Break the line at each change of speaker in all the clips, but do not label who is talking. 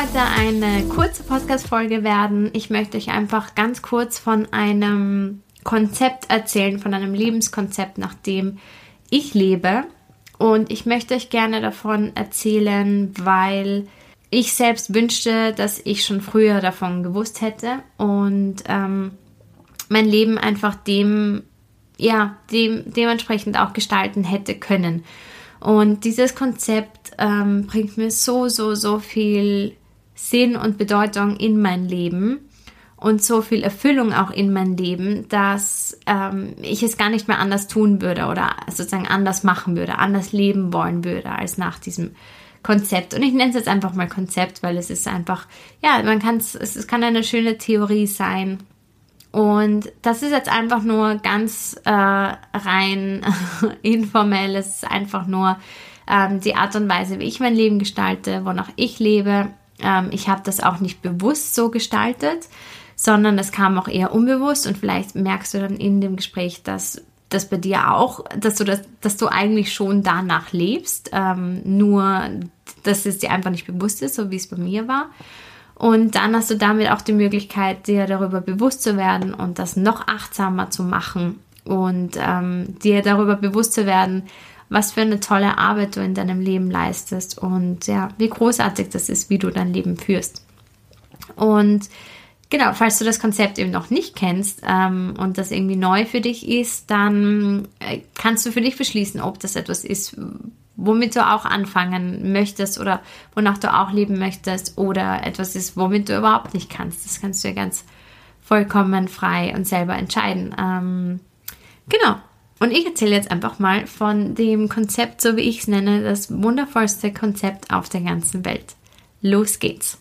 Heute eine kurze Podcast-Folge werden. Ich möchte euch einfach ganz kurz von einem Konzept erzählen, von einem Lebenskonzept, nach dem ich lebe. Und ich möchte euch gerne davon erzählen, weil ich selbst wünschte, dass ich schon früher davon gewusst hätte und ähm, mein Leben einfach dem, ja, dem, dementsprechend auch gestalten hätte können. Und dieses Konzept ähm, bringt mir so, so, so viel Sinn und Bedeutung in mein Leben und so viel Erfüllung auch in mein Leben, dass ähm, ich es gar nicht mehr anders tun würde oder sozusagen anders machen würde, anders leben wollen würde als nach diesem Konzept. Und ich nenne es jetzt einfach mal Konzept, weil es ist einfach, ja, man kann es, es kann eine schöne Theorie sein. Und das ist jetzt einfach nur ganz äh, rein informell. Es ist einfach nur ähm, die Art und Weise, wie ich mein Leben gestalte, wonach ich lebe ähm, ich habe das auch nicht bewusst so gestaltet, sondern es kam auch eher unbewusst und vielleicht merkst du dann in dem Gespräch, dass das bei dir auch, dass du das, dass du eigentlich schon danach lebst, ähm, nur dass es dir einfach nicht bewusst ist, so wie es bei mir war. Und dann hast du damit auch die Möglichkeit, dir darüber bewusst zu werden und das noch achtsamer zu machen und ähm, dir darüber bewusst zu werden, was für eine tolle Arbeit du in deinem Leben leistest und ja, wie großartig das ist, wie du dein Leben führst. Und genau, falls du das Konzept eben noch nicht kennst ähm, und das irgendwie neu für dich ist, dann äh, kannst du für dich beschließen, ob das etwas ist, womit du auch anfangen möchtest oder wonach du auch leben möchtest oder etwas ist, womit du überhaupt nicht kannst. Das kannst du ja ganz vollkommen frei und selber entscheiden. Ähm, genau. Und ich erzähle jetzt einfach mal von dem Konzept, so wie ich es nenne, das wundervollste Konzept auf der ganzen Welt. Los geht's!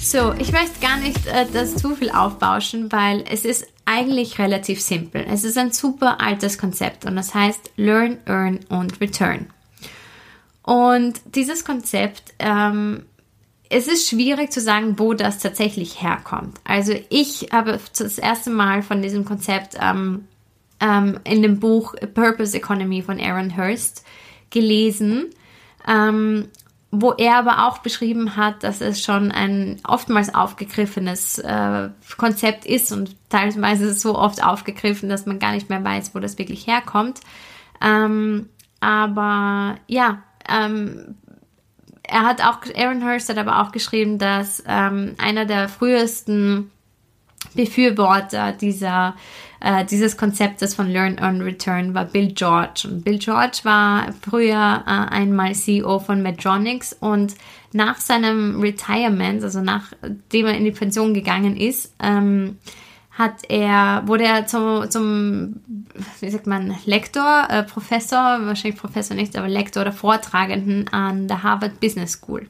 So, ich möchte gar nicht äh, das zu viel aufbauschen, weil es ist eigentlich relativ simpel. Es ist ein super altes Konzept und das heißt Learn, Earn und Return. Und dieses Konzept, ähm, es ist schwierig zu sagen, wo das tatsächlich herkommt. Also ich habe das erste Mal von diesem Konzept ähm, ähm, in dem Buch Purpose Economy von Aaron Hurst gelesen, ähm, wo er aber auch beschrieben hat, dass es schon ein oftmals aufgegriffenes äh, Konzept ist und teilweise so oft aufgegriffen, dass man gar nicht mehr weiß, wo das wirklich herkommt. Ähm, aber ja, ähm, er hat auch, Aaron Hurst hat aber auch geschrieben, dass ähm, einer der frühesten Befürworter dieser, äh, dieses Konzeptes von Learn on Return war Bill George. Und Bill George war früher äh, einmal CEO von Medtronics und nach seinem Retirement, also nachdem er in die Pension gegangen ist, ähm, hat er, wurde er zum, zum wie sagt man, Lektor, äh, Professor, wahrscheinlich Professor nicht, aber Lektor oder Vortragenden an der Harvard Business School.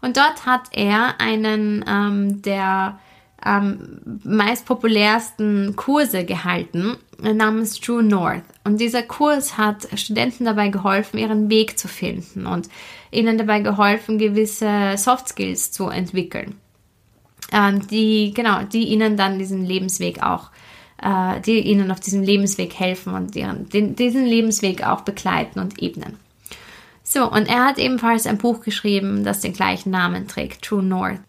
Und dort hat er einen ähm, der ähm, meist populärsten Kurse gehalten, äh, namens True North. Und dieser Kurs hat Studenten dabei geholfen, ihren Weg zu finden und ihnen dabei geholfen, gewisse Soft Skills zu entwickeln ähm, die, genau, die ihnen dann diesen Lebensweg auch, äh, die ihnen auf diesem Lebensweg helfen und ihren, den, diesen Lebensweg auch begleiten und ebnen. So, und er hat ebenfalls ein Buch geschrieben, das den gleichen Namen trägt, True North.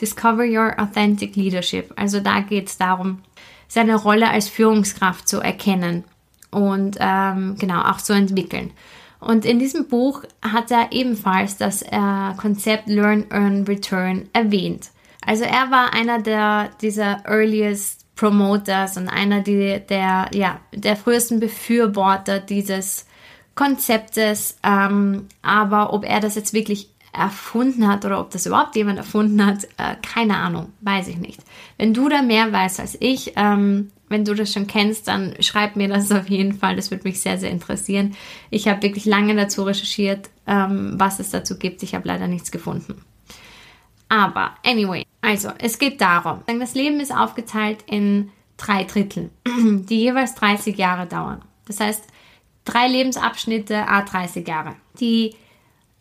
Discover Your Authentic Leadership. Also da geht es darum, seine Rolle als Führungskraft zu erkennen und ähm, genau auch zu entwickeln. Und in diesem Buch hat er ebenfalls das äh, Konzept Learn, Earn, Return erwähnt. Also er war einer der dieser earliest Promoters und einer die, der ja der frühesten Befürworter dieses Konzeptes. Ähm, aber ob er das jetzt wirklich erfunden hat oder ob das überhaupt jemand erfunden hat, äh, keine Ahnung, weiß ich nicht. Wenn du da mehr weißt als ich, ähm, wenn du das schon kennst, dann schreib mir das auf jeden Fall. Das würde mich sehr, sehr interessieren. Ich habe wirklich lange dazu recherchiert, ähm, was es dazu gibt. Ich habe leider nichts gefunden. Aber, anyway, also, es geht darum, das Leben ist aufgeteilt in drei Drittel, die jeweils 30 Jahre dauern. Das heißt, drei Lebensabschnitte, a 30 Jahre. Die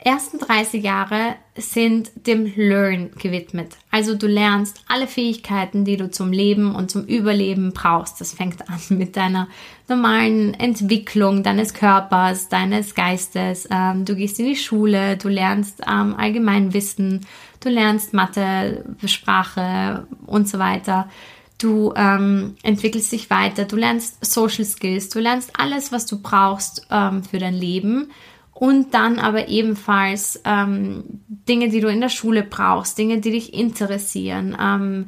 ersten 30 Jahre sind dem Learn gewidmet. Also du lernst alle Fähigkeiten, die du zum Leben und zum Überleben brauchst. Das fängt an mit deiner normalen Entwicklung deines Körpers, deines Geistes. Ähm, du gehst in die Schule, du lernst ähm, Allgemeinwissen, du lernst Mathe, Sprache und so weiter. Du ähm, entwickelst dich weiter, du lernst Social Skills, du lernst alles, was du brauchst für dein Leben und dann aber ebenfalls ähm, Dinge, die du in der Schule brauchst, Dinge, die dich interessieren. Ähm,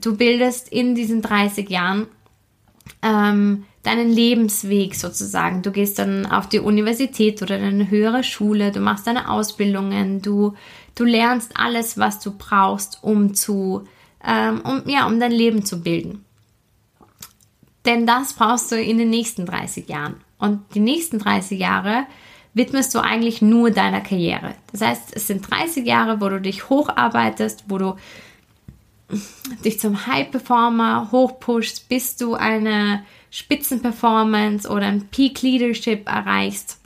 du bildest in diesen 30 Jahren ähm, deinen Lebensweg sozusagen. Du gehst dann auf die Universität oder eine höhere Schule, du machst deine Ausbildungen, du, du lernst alles, was du brauchst, um zu, ähm, um, ja, um dein Leben zu bilden. Denn das brauchst du in den nächsten 30 Jahren. Und die nächsten 30 Jahre widmest du eigentlich nur deiner Karriere. Das heißt, es sind 30 Jahre, wo du dich hocharbeitest, wo du dich zum High-Performer hochpushst, bis du eine Spitzenperformance oder ein Peak Leadership erreichst,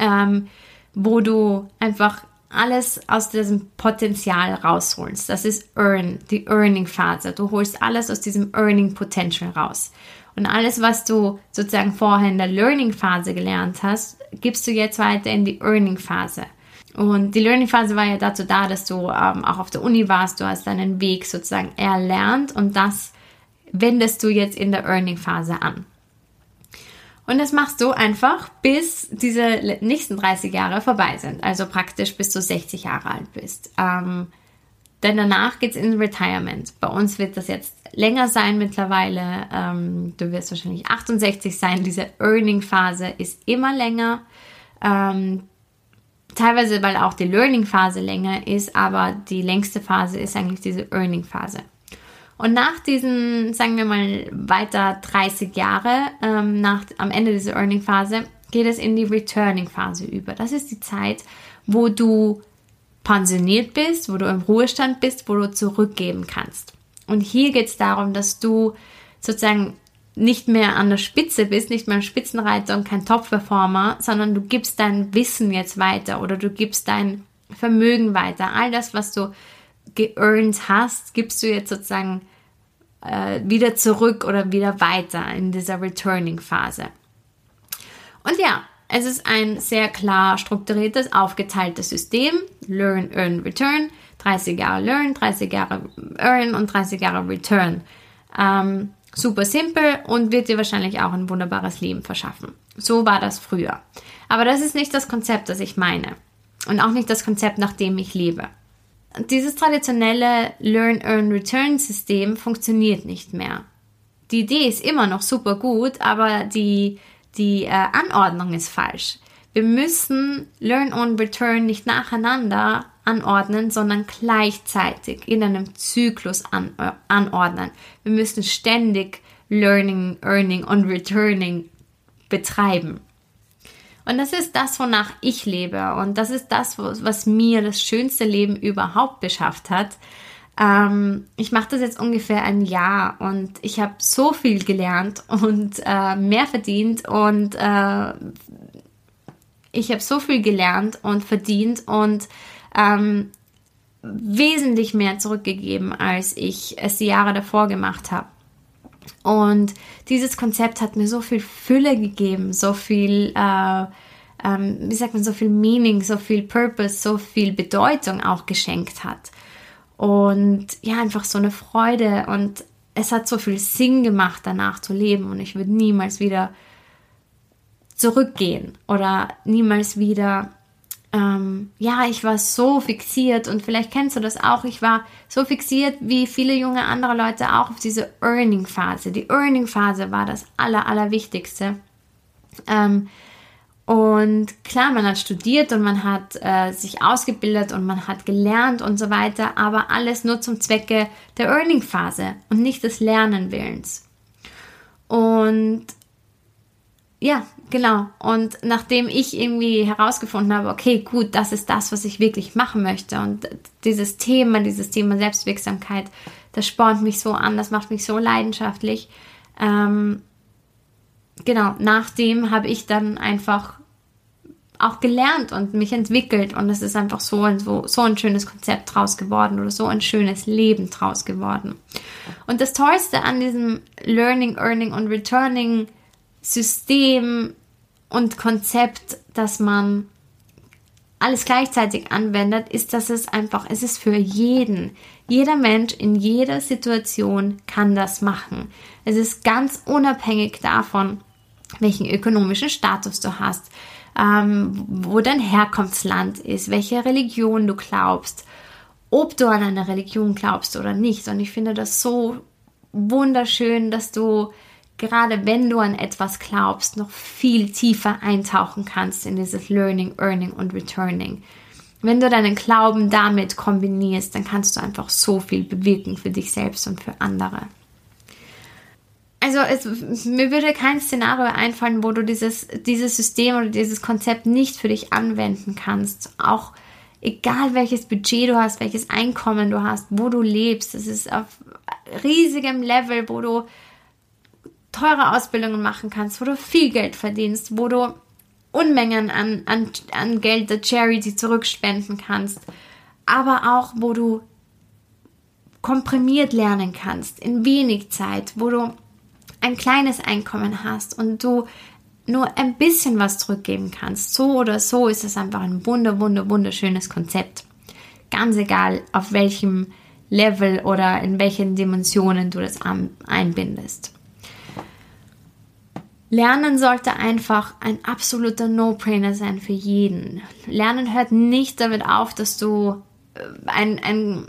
ähm, wo du einfach alles aus diesem Potenzial rausholst. Das ist Earn, die Earning-Phase. Du holst alles aus diesem Earning Potential raus. Und alles, was du sozusagen vorher in der Learning-Phase gelernt hast, gibst du jetzt weiter in die Earning-Phase. Und die Learning-Phase war ja dazu da, dass du ähm, auch auf der Uni warst, du hast deinen Weg sozusagen erlernt und das wendest du jetzt in der Earning-Phase an. Und das machst du einfach, bis diese nächsten 30 Jahre vorbei sind, also praktisch bis du 60 Jahre alt bist. Ähm, denn danach geht es in Retirement. Bei uns wird das jetzt länger sein mittlerweile. Ähm, du wirst wahrscheinlich 68 sein. Diese Earning-Phase ist immer länger. Ähm, teilweise, weil auch die Learning-Phase länger ist, aber die längste Phase ist eigentlich diese Earning-Phase. Und nach diesen, sagen wir mal, weiter 30 Jahre, ähm, nach, am Ende dieser Earning-Phase, geht es in die Returning-Phase über. Das ist die Zeit, wo du pensioniert bist, wo du im Ruhestand bist, wo du zurückgeben kannst. Und hier geht es darum, dass du sozusagen nicht mehr an der Spitze bist, nicht mehr ein Spitzenreiter und kein Top-Performer, sondern du gibst dein Wissen jetzt weiter oder du gibst dein Vermögen weiter. All das, was du geearned hast, gibst du jetzt sozusagen äh, wieder zurück oder wieder weiter in dieser Returning-Phase. Und ja, es ist ein sehr klar strukturiertes, aufgeteiltes System. Learn, Earn, Return. 30 Jahre Learn, 30 Jahre Earn und 30 Jahre Return. Ähm, super simpel und wird dir wahrscheinlich auch ein wunderbares Leben verschaffen. So war das früher. Aber das ist nicht das Konzept, das ich meine. Und auch nicht das Konzept, nach dem ich lebe. Dieses traditionelle Learn, Earn, Return System funktioniert nicht mehr. Die Idee ist immer noch super gut, aber die die äh, Anordnung ist falsch. Wir müssen Learn on Return nicht nacheinander anordnen, sondern gleichzeitig in einem Zyklus an, äh, anordnen. Wir müssen ständig Learning, Earning und Returning betreiben. Und das ist das, wonach ich lebe. Und das ist das, was mir das schönste Leben überhaupt beschafft hat. Ähm, ich mache das jetzt ungefähr ein Jahr und ich habe so viel gelernt und äh, mehr verdient und äh, ich habe so viel gelernt und verdient und ähm, wesentlich mehr zurückgegeben, als ich es die Jahre davor gemacht habe. Und dieses Konzept hat mir so viel Fülle gegeben, so viel, äh, ähm, wie sagt man, so viel Meaning, so viel Purpose, so viel Bedeutung auch geschenkt hat. Und ja, einfach so eine Freude und es hat so viel Sinn gemacht, danach zu leben und ich würde niemals wieder zurückgehen oder niemals wieder, ähm, ja, ich war so fixiert und vielleicht kennst du das auch, ich war so fixiert wie viele junge andere Leute auch auf diese Earning-Phase. Die Earning-Phase war das Aller, Allerwichtigste. Ähm, Und klar, man hat studiert und man hat äh, sich ausgebildet und man hat gelernt und so weiter, aber alles nur zum Zwecke der Earning-Phase und nicht des Lernenwillens. Und ja, genau. Und nachdem ich irgendwie herausgefunden habe, okay, gut, das ist das, was ich wirklich machen möchte und dieses Thema, dieses Thema Selbstwirksamkeit, das spornt mich so an, das macht mich so leidenschaftlich. Ähm, genau, nachdem habe ich dann einfach auch gelernt und mich entwickelt und es ist einfach so ein, so, so ein schönes Konzept draus geworden oder so ein schönes Leben draus geworden. Und das Tollste an diesem Learning, Earning und Returning System und Konzept, dass man alles gleichzeitig anwendet, ist, dass es einfach, es ist für jeden. Jeder Mensch in jeder Situation kann das machen. Es ist ganz unabhängig davon, welchen ökonomischen Status du hast, ähm, wo dein Herkunftsland ist, welche Religion du glaubst, ob du an eine Religion glaubst oder nicht. Und ich finde das so wunderschön, dass du gerade wenn du an etwas glaubst, noch viel tiefer eintauchen kannst in dieses Learning, Earning und Returning. Wenn du deinen Glauben damit kombinierst, dann kannst du einfach so viel bewirken für dich selbst und für andere. Also es, mir würde kein Szenario einfallen, wo du dieses, dieses System oder dieses Konzept nicht für dich anwenden kannst. Auch egal welches Budget du hast, welches Einkommen du hast, wo du lebst. Es ist auf riesigem Level, wo du teure Ausbildungen machen kannst, wo du viel Geld verdienst, wo du Unmengen an, an, an Geld der Charity zurückspenden kannst, aber auch wo du komprimiert lernen kannst, in wenig Zeit, wo du ein kleines Einkommen hast und du nur ein bisschen was zurückgeben kannst. So oder so ist es einfach ein wunder, wunder, wunderschönes Konzept. Ganz egal, auf welchem Level oder in welchen Dimensionen du das einbindest. Lernen sollte einfach ein absoluter No-Brainer sein für jeden. Lernen hört nicht damit auf, dass du äh, einen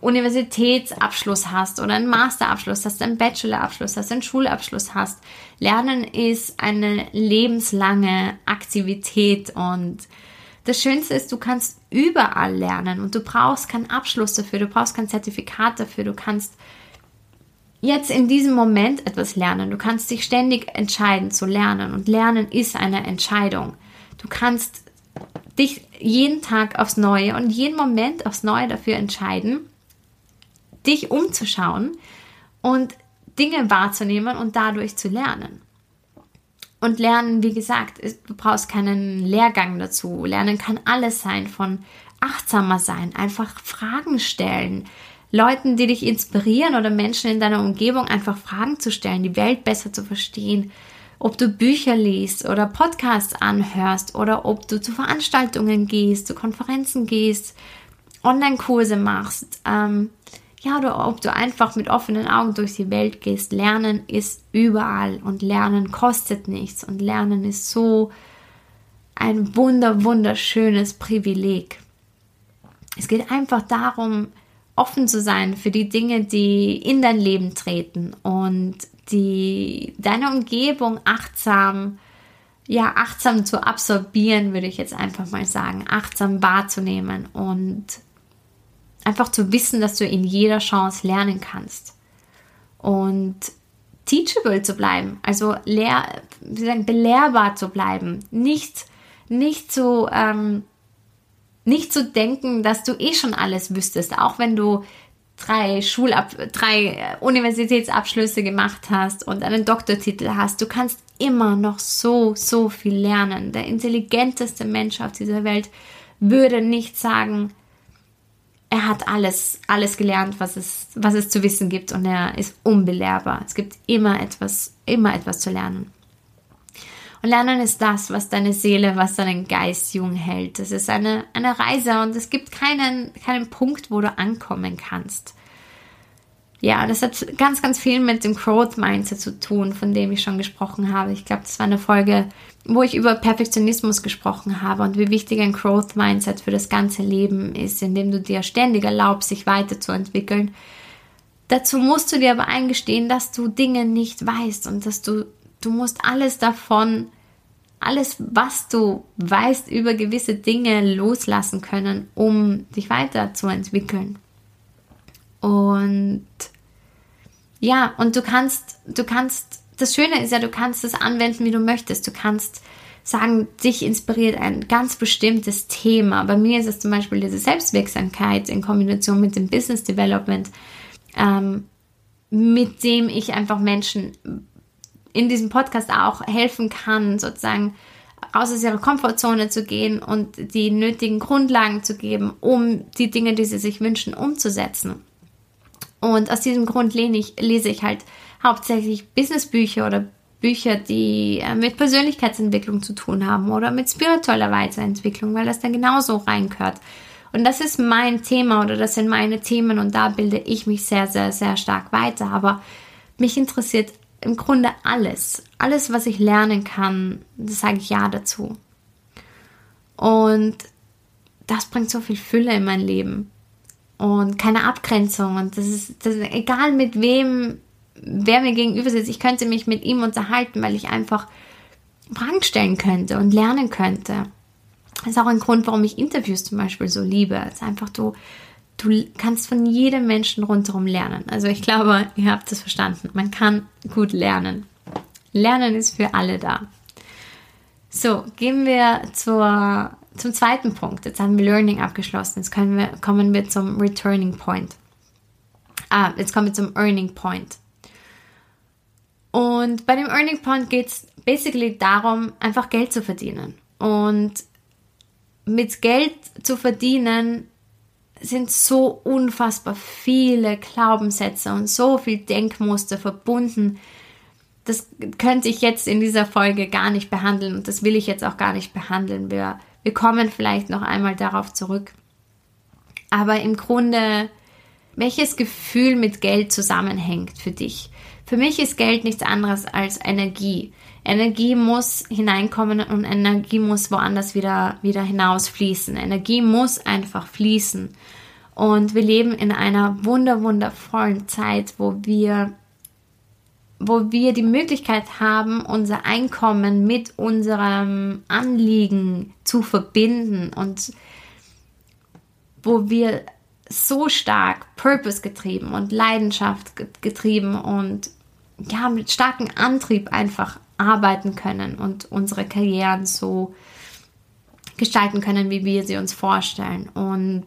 Universitätsabschluss hast oder einen Masterabschluss hast, einen Bachelorabschluss hast, einen Schulabschluss hast. Lernen ist eine lebenslange Aktivität und das Schönste ist, du kannst überall lernen und du brauchst keinen Abschluss dafür, du brauchst kein Zertifikat dafür, du kannst jetzt in diesem Moment etwas lernen. Du kannst dich ständig entscheiden zu lernen und Lernen ist eine Entscheidung. Du kannst dich jeden Tag aufs Neue und jeden Moment aufs Neue dafür entscheiden, dich umzuschauen und Dinge wahrzunehmen und dadurch zu lernen. Und Lernen, wie gesagt, du brauchst keinen Lehrgang dazu. Lernen kann alles sein, von achtsamer sein, einfach Fragen stellen, Leuten, die dich inspirieren oder Menschen in deiner Umgebung einfach Fragen zu stellen, die Welt besser zu verstehen. Ob du Bücher liest oder Podcasts anhörst oder ob du zu Veranstaltungen gehst, zu Konferenzen gehst, Online-Kurse machst, ähm, ja, oder ob du einfach mit offenen Augen durch die Welt gehst. Lernen ist überall und Lernen kostet nichts und Lernen ist so ein wunder, wunderschönes Privileg. Es geht einfach darum, offen zu sein für die Dinge, die in dein Leben treten und die deine Umgebung achtsam, ja, achtsam zu absorbieren, würde ich jetzt einfach mal sagen, achtsam wahrzunehmen und einfach zu wissen, dass du in jeder Chance lernen kannst. Und teachable zu bleiben, also lehr, wie sagen, belehrbar zu bleiben, nicht, nicht zu, ähm, nicht zu denken, dass du eh schon alles wüsstest, auch wenn du drei Schulab drei Universitätsabschlüsse gemacht hast und einen Doktortitel hast. Du kannst immer noch so, so viel lernen. Der intelligenteste Mensch auf dieser Welt würde nicht sagen, er hat alles, alles gelernt, was es, was es zu wissen gibt und er ist unbelehrbar. Es gibt immer etwas, immer etwas zu lernen. Und Lernen ist das, was deine Seele, was deinen Geist jung hält. Es ist eine, eine Reise und es gibt keinen, keinen Punkt, wo du ankommen kannst. Ja, das hat ganz, ganz viel mit dem Growth Mindset zu tun, von dem ich schon gesprochen habe. Ich glaube, das war eine Folge, wo ich über Perfektionismus gesprochen habe und wie wichtig ein Growth Mindset für das ganze Leben ist, indem du dir ständig erlaubst, sich weiterzuentwickeln. Dazu musst du dir aber eingestehen, dass du Dinge nicht weißt und dass du Du musst alles davon alles, was du weißt über gewisse Dinge loslassen können, um dich weiterzuentwickeln. Und ja, und du kannst, du kannst, das Schöne ist ja, du kannst es anwenden, wie du möchtest. Du kannst sagen, dich inspiriert ein ganz bestimmtes Thema. Bei mir ist es zum Beispiel diese Selbstwirksamkeit in Kombination mit dem Business Development, ähm, mit dem ich einfach Menschen in diesem Podcast auch helfen kann, sozusagen raus aus ihrer Komfortzone zu gehen und die nötigen Grundlagen zu geben, um die Dinge, die sie sich wünschen, umzusetzen. Und aus diesem Grund ich, lese ich halt hauptsächlich Businessbücher oder Bücher, die äh, mit Persönlichkeitsentwicklung zu tun haben oder mit spiritueller Weiterentwicklung, weil das dann genauso reingehört. Und das ist mein Thema oder das sind meine Themen und da bilde ich mich sehr, sehr, sehr stark weiter. Aber mich interessiert im Grunde alles. Alles, was ich lernen kann, sage ich ja dazu. Und das bringt so viel Fülle in mein Leben und keine Abgrenzung. Und das ist, das ist egal mit wem, wer mir gegenüber sitzt. Ich könnte mich mit ihm unterhalten, weil ich einfach Fragen stellen könnte und lernen könnte. Das ist auch ein Grund, warum ich Interviews zum Beispiel so liebe. Es ist einfach, du, du kannst von jedem Menschen rundherum lernen. Also ich glaube, ihr habt es verstanden. Man kann gut lernen. Lernen ist für alle da. So, gehen wir zur, zum zweiten Punkt. Jetzt haben wir Learning abgeschlossen. Jetzt wir, kommen wir zum Returning Point. Ah, jetzt kommen wir zum Earning Point. Und bei dem Earning Point geht es basically darum, einfach Geld zu verdienen. Und mit Geld zu verdienen sind so unfassbar viele Glaubenssätze und so viel Denkmuster verbunden. Das könnte ich jetzt in dieser Folge gar nicht behandeln und das will ich jetzt auch gar nicht behandeln. Wir, wir kommen vielleicht noch einmal darauf zurück. Aber im Grunde, welches Gefühl mit Geld zusammenhängt für dich? Für mich ist Geld nichts anderes als Energie. Energie muss hineinkommen und Energie muss woanders wieder, wieder hinausfließen. Energie muss einfach fließen. Und wir leben in einer wunder, wundervollen Zeit, wo wir, wo wir die Möglichkeit haben, unser Einkommen mit unserem Anliegen zu verbinden und wo wir so stark Purpose getrieben und Leidenschaft getrieben und ja, mit starkem Antrieb einfach arbeiten können und unsere Karrieren so gestalten können, wie wir sie uns vorstellen. Und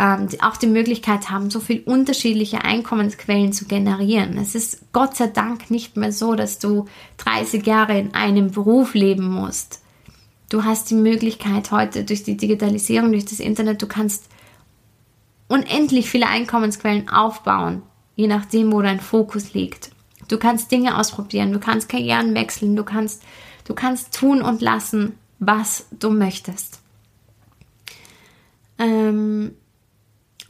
ähm, auch die Möglichkeit haben, so viele unterschiedliche Einkommensquellen zu generieren. Es ist Gott sei Dank nicht mehr so, dass du 30 Jahre in einem Beruf leben musst. Du hast die Möglichkeit heute durch die Digitalisierung, durch das Internet, du kannst unendlich viele Einkommensquellen aufbauen, je nachdem, wo dein Fokus liegt. Du kannst Dinge ausprobieren, du kannst Karrieren wechseln, du kannst, du kannst tun und lassen, was du möchtest. Ähm,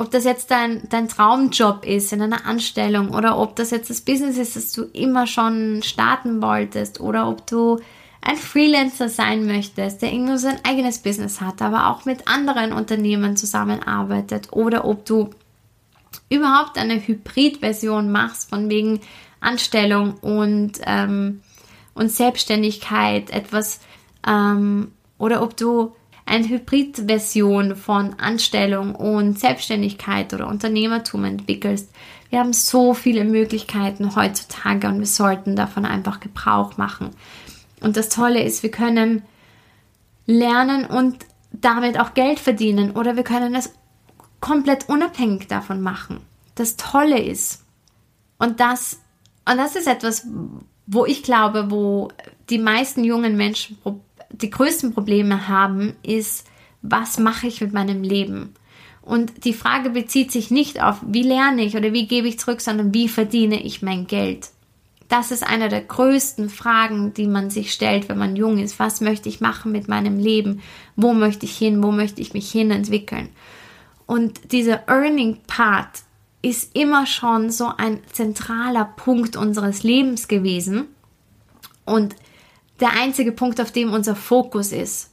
ob das jetzt dein, dein Traumjob ist in einer Anstellung oder ob das jetzt das Business ist, das du immer schon starten wolltest oder ob du ein Freelancer sein möchtest, der irgendwo sein eigenes Business hat, aber auch mit anderen Unternehmen zusammenarbeitet oder ob du überhaupt eine Hybrid-Version machst, von wegen Anstellung und, ähm, und Selbstständigkeit etwas ähm, oder ob du eine Hybrid-Version von Anstellung und Selbstständigkeit oder Unternehmertum entwickelst. Wir haben so viele Möglichkeiten heutzutage und wir sollten davon einfach Gebrauch machen. Und das Tolle ist, wir können lernen und damit auch Geld verdienen oder wir können es komplett unabhängig davon machen. Das Tolle ist, und das und das ist etwas, wo ich glaube, wo die meisten jungen Menschen die größten Probleme haben, ist, was mache ich mit meinem Leben? Und die Frage bezieht sich nicht auf, wie lerne ich oder wie gebe ich zurück, sondern wie verdiene ich mein Geld? Das ist eine der größten Fragen, die man sich stellt, wenn man jung ist. Was möchte ich machen mit meinem Leben? Wo möchte ich hin? Wo möchte ich mich hin entwickeln? Und dieser Earning Part ist immer schon so ein zentraler Punkt unseres Lebens gewesen und der einzige Punkt, auf dem unser Fokus ist.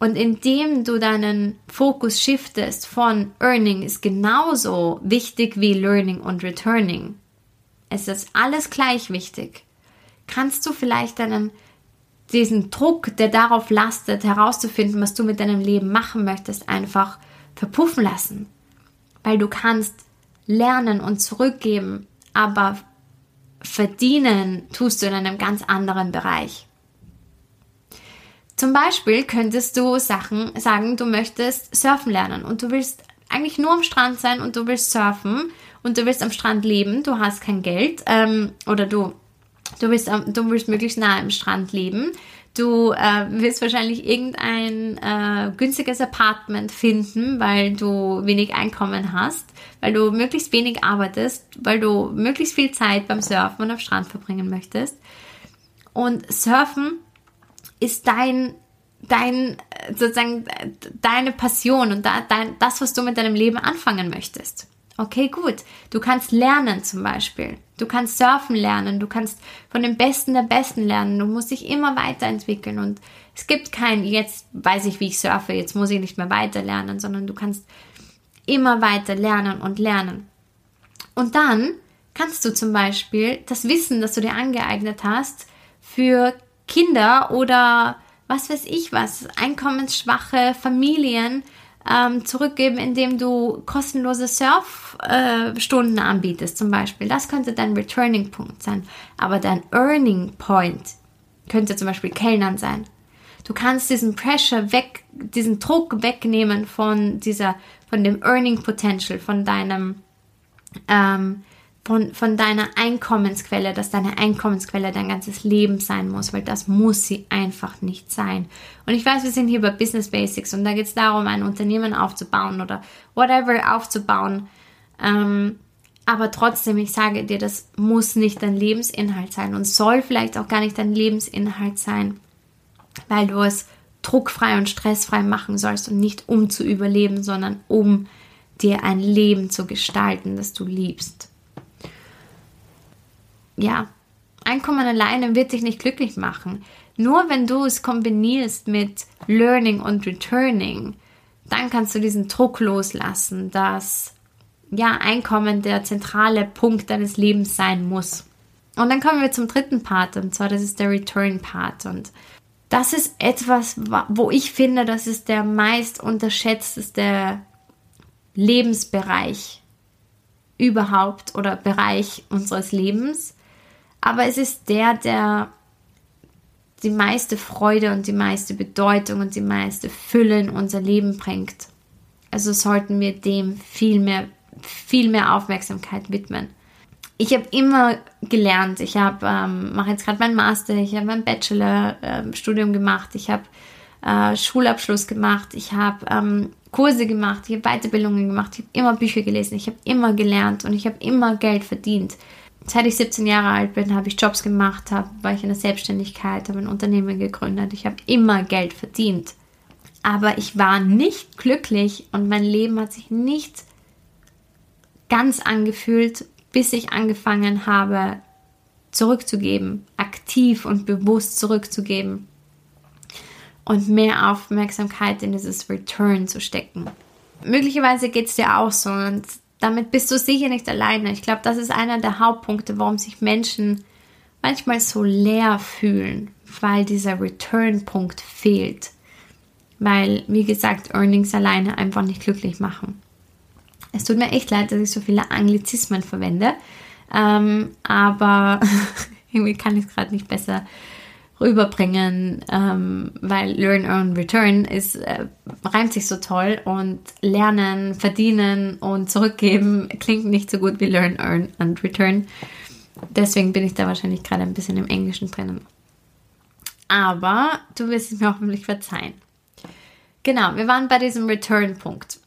Und indem du deinen Fokus shiftest von Earning ist genauso wichtig wie Learning und Returning. Es ist alles gleich wichtig. Kannst du vielleicht deinen diesen Druck, der darauf lastet, herauszufinden, was du mit deinem Leben machen möchtest, einfach verpuffen lassen. Weil du kannst lernen und zurückgeben, aber verdienen tust du in einem ganz anderen Bereich. Zum Beispiel könntest du Sachen sagen, du möchtest surfen lernen und du willst eigentlich nur am Strand sein und du willst surfen und du willst am Strand leben, du hast kein Geld ähm, oder du, du, willst, du willst möglichst nah am Strand leben. Du äh, willst wahrscheinlich irgendein äh, günstiges Apartment finden, weil du wenig Einkommen hast, weil du möglichst wenig arbeitest, weil du möglichst viel Zeit beim Surfen und am Strand verbringen möchtest. Und Surfen ist dein, dein, sozusagen, deine Passion und dein, das, was du mit deinem Leben anfangen möchtest. Okay, gut. Du kannst lernen zum Beispiel. Du kannst surfen lernen. Du kannst von den Besten der Besten lernen. Du musst dich immer weiterentwickeln. Und es gibt kein, jetzt weiß ich, wie ich surfe, jetzt muss ich nicht mehr weiter lernen, sondern du kannst immer weiter lernen und lernen. Und dann kannst du zum Beispiel das Wissen, das du dir angeeignet hast, für Kinder oder was weiß ich was, einkommensschwache Familien ähm, zurückgeben, indem du kostenlose Surfstunden äh, anbietest zum Beispiel. Das könnte dein Returning-Punkt sein. Aber dein Earning-Point könnte zum Beispiel Kellnern sein. Du kannst diesen Pressure weg, diesen Druck wegnehmen von dieser, von dem Earning Potential, von deinem ähm, von, von deiner Einkommensquelle, dass deine Einkommensquelle dein ganzes Leben sein muss, weil das muss sie einfach nicht sein. Und ich weiß, wir sind hier bei Business Basics und da geht es darum, ein Unternehmen aufzubauen oder whatever aufzubauen. Ähm, aber trotzdem, ich sage dir, das muss nicht dein Lebensinhalt sein und soll vielleicht auch gar nicht dein Lebensinhalt sein, weil du es druckfrei und stressfrei machen sollst und nicht um zu überleben, sondern um dir ein Leben zu gestalten, das du liebst ja, Einkommen alleine wird dich nicht glücklich machen. Nur wenn du es kombinierst mit Learning und Returning, dann kannst du diesen Druck loslassen, dass ja Einkommen der zentrale Punkt deines Lebens sein muss. Und dann kommen wir zum dritten Part, und zwar das ist der Return Part. Und das ist etwas, wo ich finde, das ist der meist unterschätzteste Lebensbereich überhaupt oder Bereich unseres Lebens aber es ist der, der die meiste Freude und die meiste Bedeutung und die meiste Fülle in unser Leben bringt. Also sollten wir dem viel mehr, viel mehr Aufmerksamkeit widmen. Ich habe immer gelernt. Ich habe ähm, mache jetzt gerade meinen Master, ich habe mein Bachelor-Studium ähm, gemacht, ich habe äh, Schulabschluss gemacht, ich habe ähm, Kurse gemacht, ich habe Weiterbildungen gemacht, ich habe immer Bücher gelesen, ich habe immer gelernt und ich habe immer Geld verdient seit ich 17 Jahre alt bin, habe ich Jobs gemacht, habe, war ich in der Selbstständigkeit, habe ein Unternehmen gegründet. Ich habe immer Geld verdient. Aber ich war nicht glücklich und mein Leben hat sich nicht ganz angefühlt, bis ich angefangen habe, zurückzugeben, aktiv und bewusst zurückzugeben und mehr Aufmerksamkeit in dieses Return zu stecken. Möglicherweise geht es dir auch so und damit bist du sicher nicht alleine. Ich glaube, das ist einer der Hauptpunkte, warum sich Menschen manchmal so leer fühlen, weil dieser Return-Punkt fehlt. Weil, wie gesagt, Earnings alleine einfach nicht glücklich machen. Es tut mir echt leid, dass ich so viele Anglizismen verwende, ähm, aber irgendwie kann ich es gerade nicht besser rüberbringen, ähm, weil Learn, Earn, Return ist, äh, reimt sich so toll und Lernen, Verdienen und Zurückgeben klingt nicht so gut wie Learn, Earn und Return. Deswegen bin ich da wahrscheinlich gerade ein bisschen im Englischen drinnen. Aber du wirst es mir hoffentlich verzeihen. Genau, wir waren bei diesem Return-Punkt.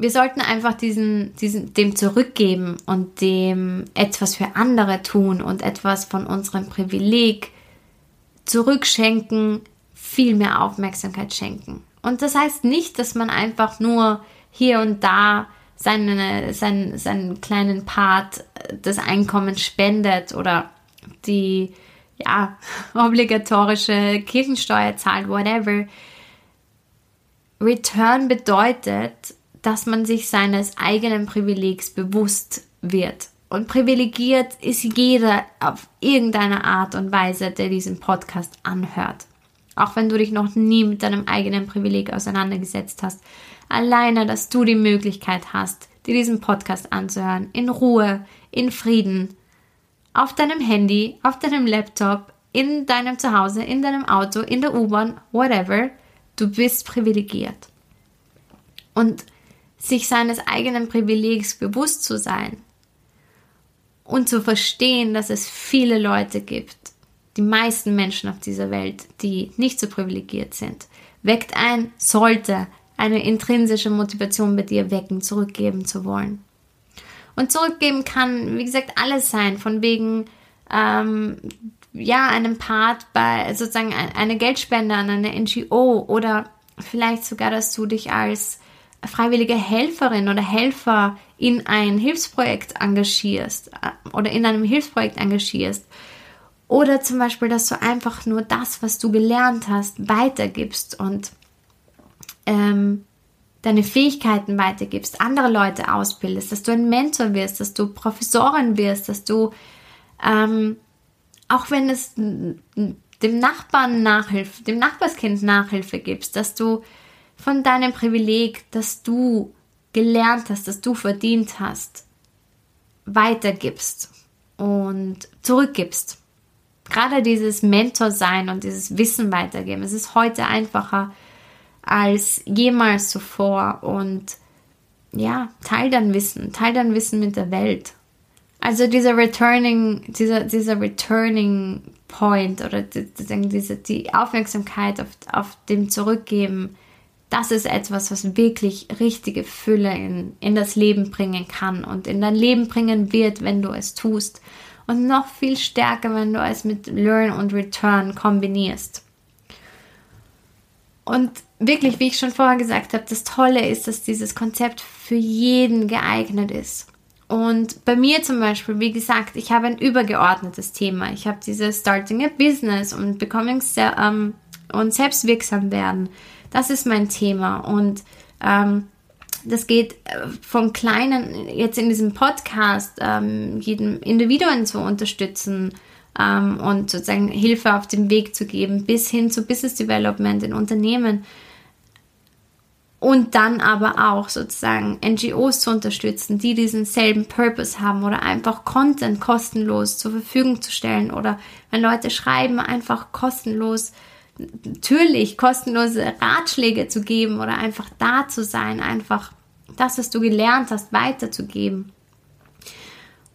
Wir sollten einfach diesen, diesen, dem zurückgeben und dem etwas für andere tun und etwas von unserem Privileg zurückschenken, viel mehr Aufmerksamkeit schenken. Und das heißt nicht, dass man einfach nur hier und da seine, seinen, seinen kleinen Part des Einkommens spendet oder die ja, obligatorische Kirchensteuer zahlt, whatever. Return bedeutet, dass man sich seines eigenen Privilegs bewusst wird Und privilegiert ist jeder auf irgendeine Art und Weise, der diesen Podcast anhört. Auch wenn du dich noch nie mit deinem eigenen Privileg auseinandergesetzt hast. Alleine, dass du die Möglichkeit hast, dir diesen Podcast anzuhören. In Ruhe, in Frieden. Auf deinem Handy, auf deinem Laptop, in deinem Zuhause, in deinem Auto, in der U-Bahn, whatever. Du bist privilegiert. Und sich seines eigenen Privilegs bewusst zu sein, und zu verstehen, dass es viele Leute gibt, die meisten Menschen auf dieser Welt, die nicht so privilegiert sind, weckt ein, sollte eine intrinsische Motivation bei dir wecken, zurückgeben zu wollen. Und zurückgeben kann, wie gesagt, alles sein, von wegen, ähm, ja, einem Part bei sozusagen eine Geldspende an eine NGO oder vielleicht sogar, dass du dich als freiwillige Helferin oder Helfer in ein Hilfsprojekt engagierst äh, oder in einem Hilfsprojekt engagierst. Oder zum Beispiel, dass du einfach nur das, was du gelernt hast, weitergibst und ähm, deine Fähigkeiten weitergibst, andere Leute ausbildest, dass du ein Mentor wirst, dass du Professorin wirst, dass du, ähm, auch wenn es dem Nachbarn Nachhilfe, dem Nachbarskind Nachhilfe gibst, dass du von deinem Privileg, das du gelernt hast, das du verdient hast, weitergibst und zurückgibst. Gerade dieses Mentor sein und dieses Wissen weitergeben, es ist heute einfacher als jemals zuvor und ja, teil dein Wissen, teil dein Wissen mit der Welt. Also dieser Returning, dieser, dieser Returning Point oder die, die Aufmerksamkeit auf, auf dem Zurückgeben, das ist etwas, was wirklich richtige Fülle in, in das Leben bringen kann und in dein Leben bringen wird, wenn du es tust. Und noch viel stärker, wenn du es mit Learn und Return kombinierst. Und wirklich, wie ich schon vorher gesagt habe, das Tolle ist, dass dieses Konzept für jeden geeignet ist. Und bei mir zum Beispiel, wie gesagt, ich habe ein übergeordnetes Thema. Ich habe dieses Starting a Business und Becoming ähm, und selbstwirksam werden. Das ist mein Thema. Und ähm, das geht äh, vom Kleinen, jetzt in diesem Podcast, ähm, jedem Individuen zu unterstützen ähm, und sozusagen Hilfe auf dem Weg zu geben, bis hin zu Business Development in Unternehmen. Und dann aber auch sozusagen NGOs zu unterstützen, die diesen selben Purpose haben oder einfach Content kostenlos zur Verfügung zu stellen. Oder wenn Leute schreiben, einfach kostenlos natürlich kostenlose Ratschläge zu geben oder einfach da zu sein, einfach das, was du gelernt hast, weiterzugeben.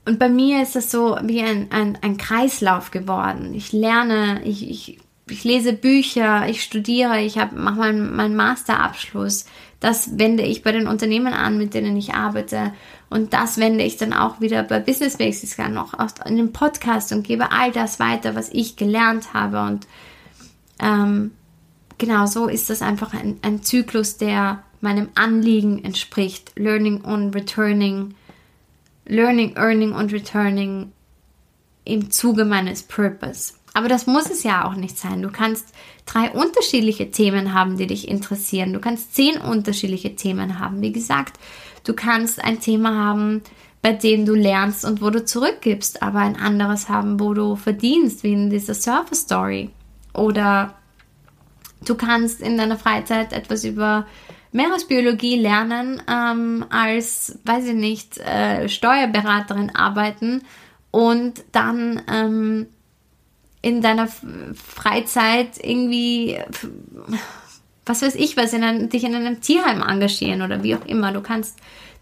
Und bei mir ist es so wie ein, ein, ein Kreislauf geworden. Ich lerne, ich, ich, ich lese Bücher, ich studiere, ich mache meinen mein Masterabschluss. Das wende ich bei den Unternehmen an, mit denen ich arbeite. Und das wende ich dann auch wieder bei Business Basics an, noch in dem Podcast und gebe all das weiter, was ich gelernt habe. Und ähm, genau so ist das einfach ein, ein Zyklus, der meinem Anliegen entspricht. Learning und Returning, Learning, Earning und Returning im Zuge meines Purpose. Aber das muss es ja auch nicht sein. Du kannst drei unterschiedliche Themen haben, die dich interessieren. Du kannst zehn unterschiedliche Themen haben. Wie gesagt, du kannst ein Thema haben, bei dem du lernst und wo du zurückgibst, aber ein anderes haben, wo du verdienst, wie in dieser Surfer Story. Oder du kannst in deiner Freizeit etwas über Meeresbiologie lernen, ähm, als, weiß ich nicht, äh, Steuerberaterin arbeiten und dann ähm, in deiner Freizeit irgendwie, was weiß ich was, in ein, dich in einem Tierheim engagieren oder wie auch immer. Du kannst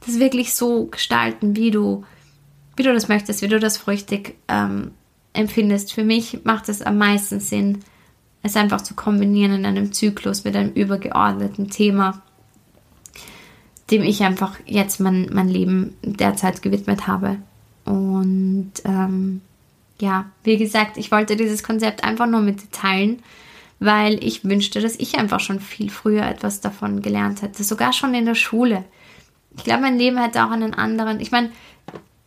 das wirklich so gestalten, wie du, wie du das möchtest, wie du das früchtig ähm, empfindest. Für mich macht es am meisten Sinn, es einfach zu kombinieren in einem Zyklus mit einem übergeordneten Thema, dem ich einfach jetzt mein, mein Leben derzeit gewidmet habe. Und ähm, ja, wie gesagt, ich wollte dieses Konzept einfach nur mit dir teilen, weil ich wünschte, dass ich einfach schon viel früher etwas davon gelernt hätte, sogar schon in der Schule. Ich glaube, mein Leben hätte auch einen anderen. Ich meine,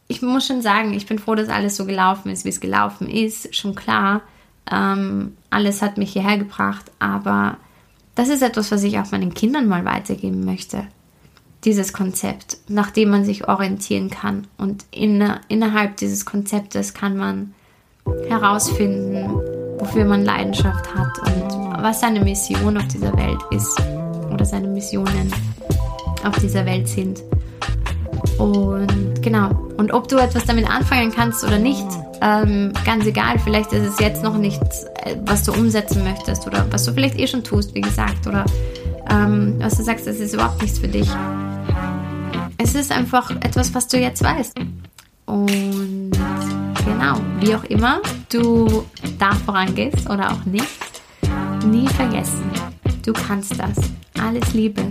ich muss schon sagen, ich bin froh, dass alles so gelaufen ist, wie es gelaufen ist, schon klar. Ähm, alles hat mich hierher gebracht, aber das ist etwas, was ich auch meinen Kindern mal weitergeben möchte. dieses Konzept, nach dem man sich orientieren kann. Und in, innerhalb dieses Konzeptes kann man herausfinden, wofür man Leidenschaft hat und was seine Mission auf dieser Welt ist oder seine Missionen auf dieser Welt sind. Und genau, und ob du etwas damit anfangen kannst oder nicht, ähm, ganz egal, vielleicht ist es jetzt noch nicht, äh, was du umsetzen möchtest oder was du vielleicht eh schon tust, wie gesagt, oder ähm, was du sagst, das ist überhaupt nichts für dich. Es ist einfach etwas, was du jetzt weißt. Und genau, wie auch immer du da vorangehst oder auch nicht, nie vergessen, du kannst das. Alles Liebe.